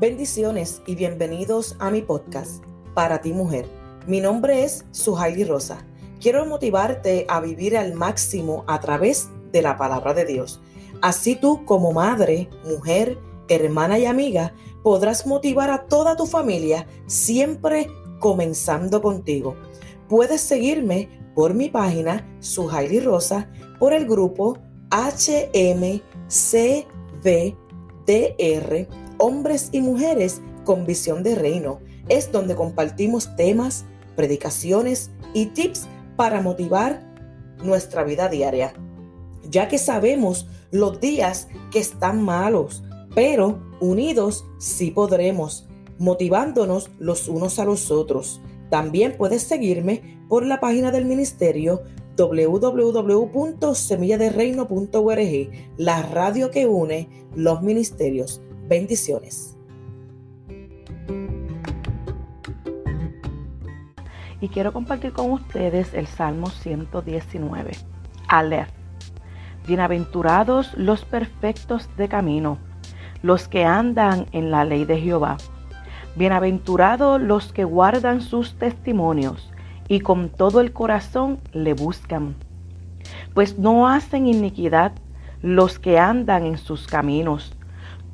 Bendiciones y bienvenidos a mi podcast, Para ti mujer. Mi nombre es Suhaili Rosa. Quiero motivarte a vivir al máximo a través de la palabra de Dios. Así tú como madre, mujer, hermana y amiga podrás motivar a toda tu familia siempre comenzando contigo. Puedes seguirme por mi página Suhaili Rosa por el grupo HMCVDR Hombres y Mujeres con Visión de Reino. Es donde compartimos temas, predicaciones y tips para motivar nuestra vida diaria. Ya que sabemos los días que están malos, pero unidos sí podremos, motivándonos los unos a los otros. También puedes seguirme por la página del ministerio www.semilladereino.org, la radio que une los ministerios. Bendiciones. Y quiero compartir con ustedes el Salmo 119. Aleph. Bienaventurados los perfectos de camino, los que andan en la ley de Jehová. Bienaventurados los que guardan sus testimonios y con todo el corazón le buscan. Pues no hacen iniquidad los que andan en sus caminos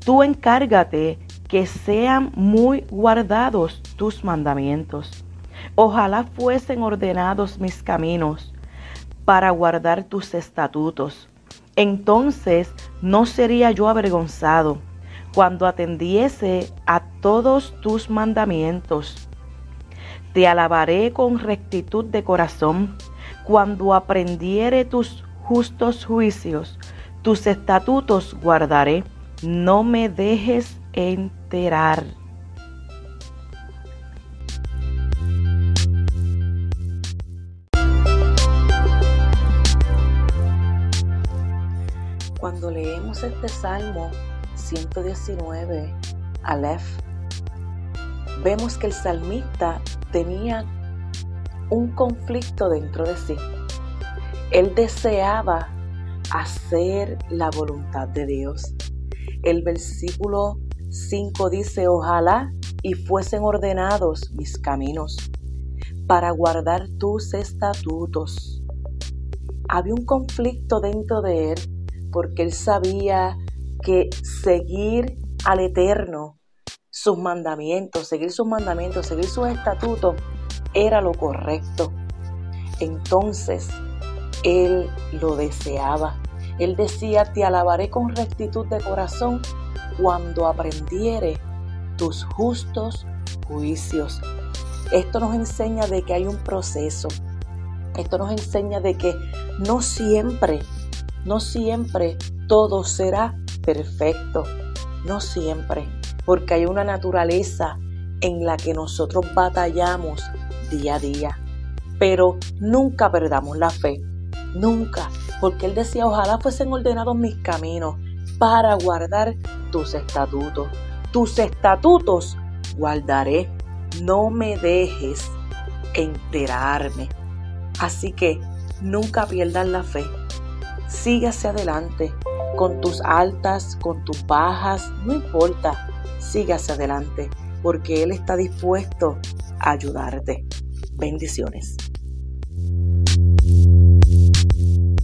tú encárgate que sean muy guardados tus mandamientos. Ojalá fuesen ordenados mis caminos para guardar tus estatutos. Entonces no sería yo avergonzado cuando atendiese a todos tus mandamientos. Te alabaré con rectitud de corazón cuando aprendiere tus justos juicios. Tus estatutos guardaré no me dejes enterar. Cuando leemos este Salmo 119, Aleph, vemos que el salmista tenía un conflicto dentro de sí. Él deseaba hacer la voluntad de Dios. El versículo 5 dice, ojalá y fuesen ordenados mis caminos para guardar tus estatutos. Había un conflicto dentro de él porque él sabía que seguir al Eterno sus mandamientos, seguir sus mandamientos, seguir sus estatutos era lo correcto. Entonces, él lo deseaba. Él decía, te alabaré con rectitud de corazón cuando aprendiere tus justos juicios. Esto nos enseña de que hay un proceso. Esto nos enseña de que no siempre, no siempre todo será perfecto. No siempre. Porque hay una naturaleza en la que nosotros batallamos día a día. Pero nunca perdamos la fe. Nunca porque él decía, ojalá fuesen ordenados mis caminos para guardar tus estatutos. Tus estatutos guardaré, no me dejes enterarme. Así que nunca pierdas la fe. Sigue hacia adelante, con tus altas, con tus bajas, no importa, sigue hacia adelante, porque Él está dispuesto a ayudarte. Bendiciones. You.